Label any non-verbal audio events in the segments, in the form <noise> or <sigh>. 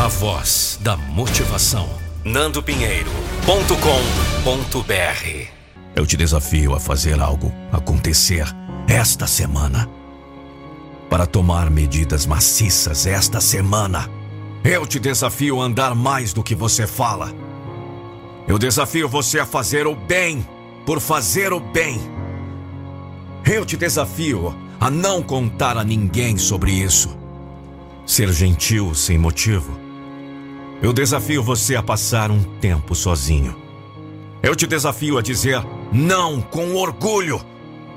A voz da motivação. nandopinheiro.com.br Eu te desafio a fazer algo acontecer esta semana. Para tomar medidas maciças esta semana. Eu te desafio a andar mais do que você fala. Eu desafio você a fazer o bem por fazer o bem. Eu te desafio a não contar a ninguém sobre isso. Ser gentil sem motivo. Eu desafio você a passar um tempo sozinho. Eu te desafio a dizer não com orgulho,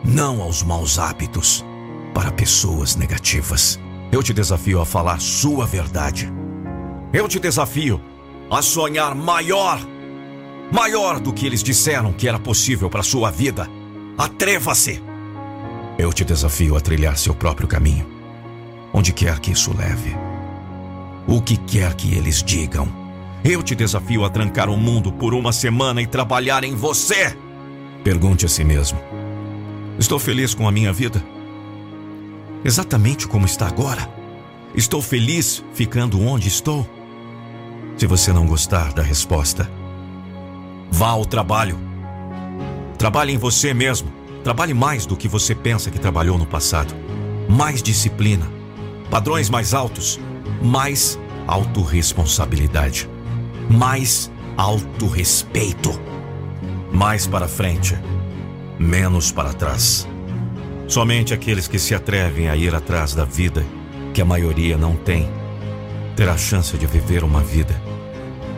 não aos maus hábitos, para pessoas negativas. Eu te desafio a falar sua verdade. Eu te desafio a sonhar maior, maior do que eles disseram que era possível para sua vida. Atreva-se! Eu te desafio a trilhar seu próprio caminho, onde quer que isso leve. O que quer que eles digam. Eu te desafio a trancar o mundo por uma semana e trabalhar em você. Pergunte a si mesmo: Estou feliz com a minha vida? Exatamente como está agora? Estou feliz ficando onde estou? Se você não gostar da resposta, vá ao trabalho. Trabalhe em você mesmo. Trabalhe mais do que você pensa que trabalhou no passado. Mais disciplina, padrões mais altos, mais autorresponsabilidade, mais autorrespeito. Mais para frente, menos para trás. Somente aqueles que se atrevem a ir atrás da vida que a maioria não tem, terá a chance de viver uma vida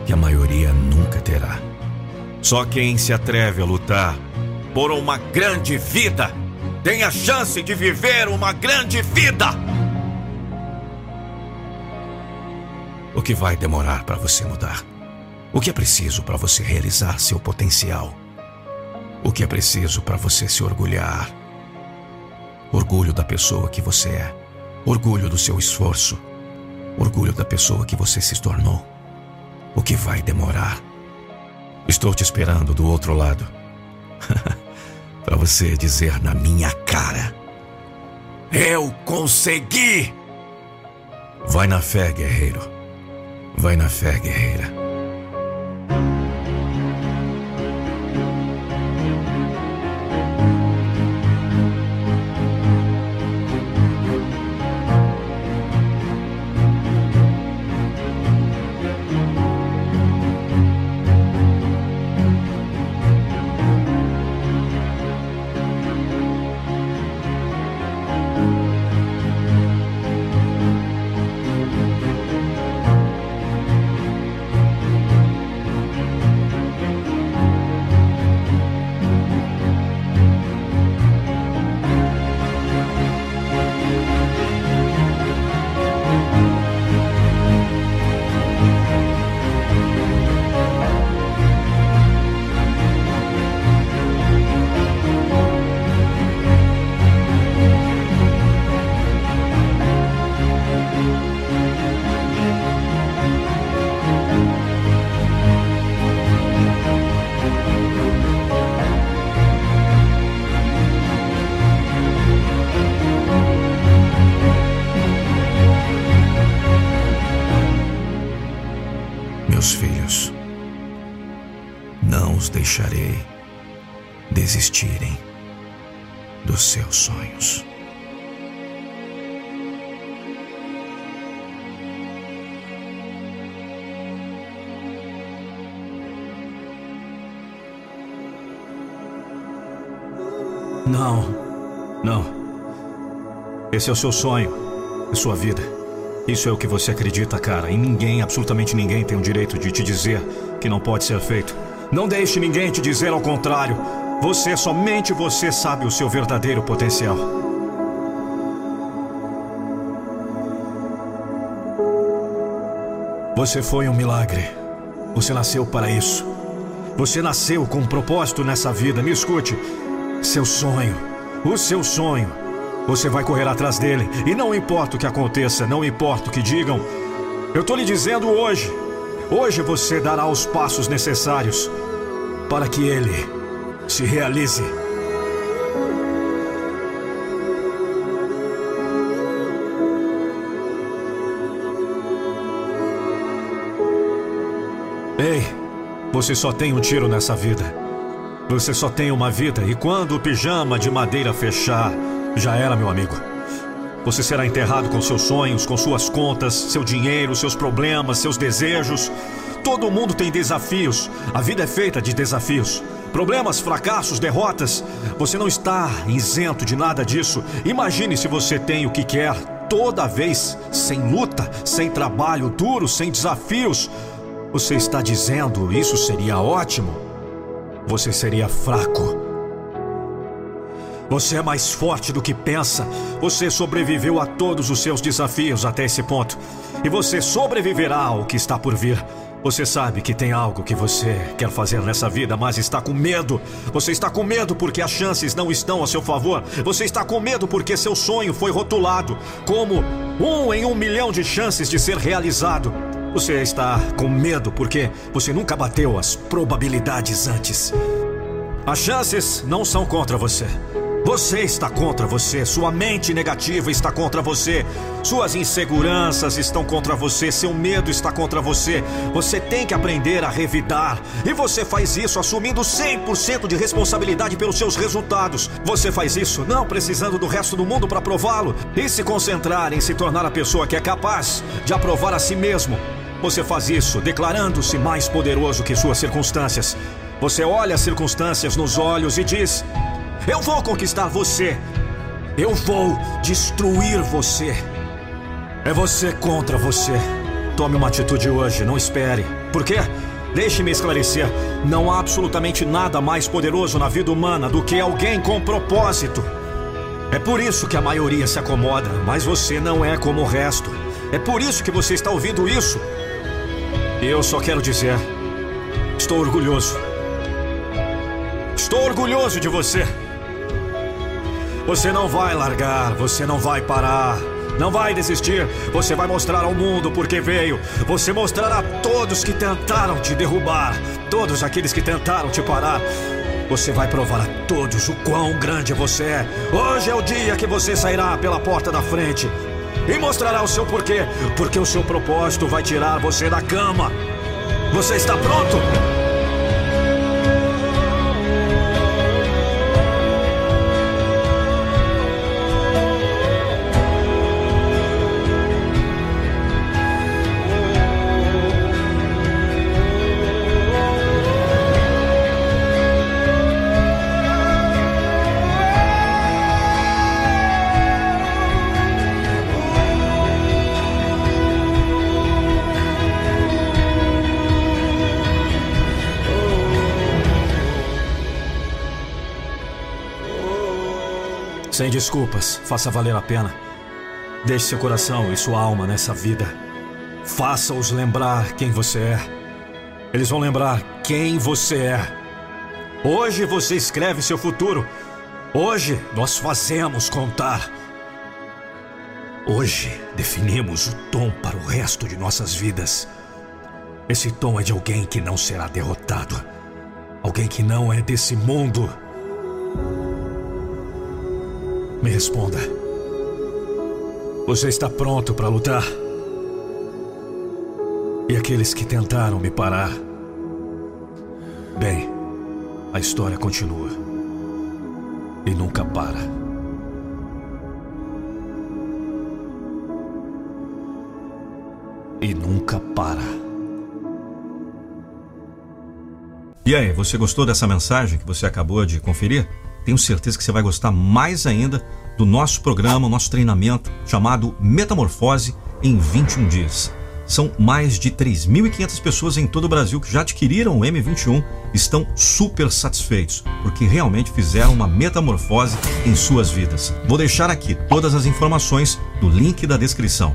que a maioria nunca terá. Só quem se atreve a lutar por uma grande vida tem a chance de viver uma grande vida. O que vai demorar para você mudar? O que é preciso para você realizar seu potencial? O que é preciso para você se orgulhar? Orgulho da pessoa que você é, orgulho do seu esforço, orgulho da pessoa que você se tornou. O que vai demorar? Estou te esperando do outro lado. <laughs> para você dizer na minha cara: Eu consegui! Vai na fé, guerreiro. Vai na fé, guerreira. Esse é o seu sonho, a sua vida. Isso é o que você acredita, cara. E ninguém, absolutamente ninguém, tem o direito de te dizer que não pode ser feito. Não deixe ninguém te dizer ao contrário. Você, somente você, sabe o seu verdadeiro potencial. Você foi um milagre. Você nasceu para isso. Você nasceu com um propósito nessa vida. Me escute. Seu sonho, o seu sonho você vai correr atrás dele. E não importa o que aconteça, não importa o que digam. Eu estou lhe dizendo hoje. Hoje você dará os passos necessários para que ele se realize. Ei, você só tem um tiro nessa vida. Você só tem uma vida e quando o pijama de madeira fechar, já era, meu amigo. Você será enterrado com seus sonhos, com suas contas, seu dinheiro, seus problemas, seus desejos. Todo mundo tem desafios. A vida é feita de desafios. Problemas, fracassos, derrotas. Você não está isento de nada disso. Imagine se você tem o que quer toda vez sem luta, sem trabalho duro, sem desafios. Você está dizendo isso seria ótimo? Você seria fraco. Você é mais forte do que pensa. Você sobreviveu a todos os seus desafios até esse ponto. E você sobreviverá ao que está por vir. Você sabe que tem algo que você quer fazer nessa vida, mas está com medo. Você está com medo porque as chances não estão a seu favor. Você está com medo porque seu sonho foi rotulado como um em um milhão de chances de ser realizado. Você está com medo porque você nunca bateu as probabilidades antes. As chances não são contra você. Você está contra você, sua mente negativa está contra você, suas inseguranças estão contra você, seu medo está contra você. Você tem que aprender a revidar. E você faz isso assumindo 100% de responsabilidade pelos seus resultados. Você faz isso não precisando do resto do mundo para prová-lo e se concentrar em se tornar a pessoa que é capaz de aprovar a si mesmo. Você faz isso declarando-se mais poderoso que suas circunstâncias. Você olha as circunstâncias nos olhos e diz: eu vou conquistar você. Eu vou destruir você. É você contra você. Tome uma atitude hoje, não espere. Por quê? Deixe-me esclarecer. Não há absolutamente nada mais poderoso na vida humana do que alguém com propósito. É por isso que a maioria se acomoda, mas você não é como o resto. É por isso que você está ouvindo isso. Eu só quero dizer: estou orgulhoso. Estou orgulhoso de você. Você não vai largar, você não vai parar. Não vai desistir. Você vai mostrar ao mundo por que veio. Você mostrará a todos que tentaram te derrubar, todos aqueles que tentaram te parar. Você vai provar a todos o quão grande você é. Hoje é o dia que você sairá pela porta da frente e mostrará o seu porquê, porque o seu propósito vai tirar você da cama. Você está pronto? Sem desculpas, faça valer a pena. Deixe seu coração e sua alma nessa vida. Faça-os lembrar quem você é. Eles vão lembrar quem você é. Hoje você escreve seu futuro. Hoje nós fazemos contar. Hoje definimos o tom para o resto de nossas vidas. Esse tom é de alguém que não será derrotado. Alguém que não é desse mundo. Me responda. Você está pronto para lutar? E aqueles que tentaram me parar? Bem, a história continua. E nunca para. E nunca para. E aí, você gostou dessa mensagem que você acabou de conferir? Tenho certeza que você vai gostar mais ainda do nosso programa, nosso treinamento chamado Metamorfose em 21 dias. São mais de 3.500 pessoas em todo o Brasil que já adquiriram o M21 e estão super satisfeitos, porque realmente fizeram uma metamorfose em suas vidas. Vou deixar aqui todas as informações no link da descrição.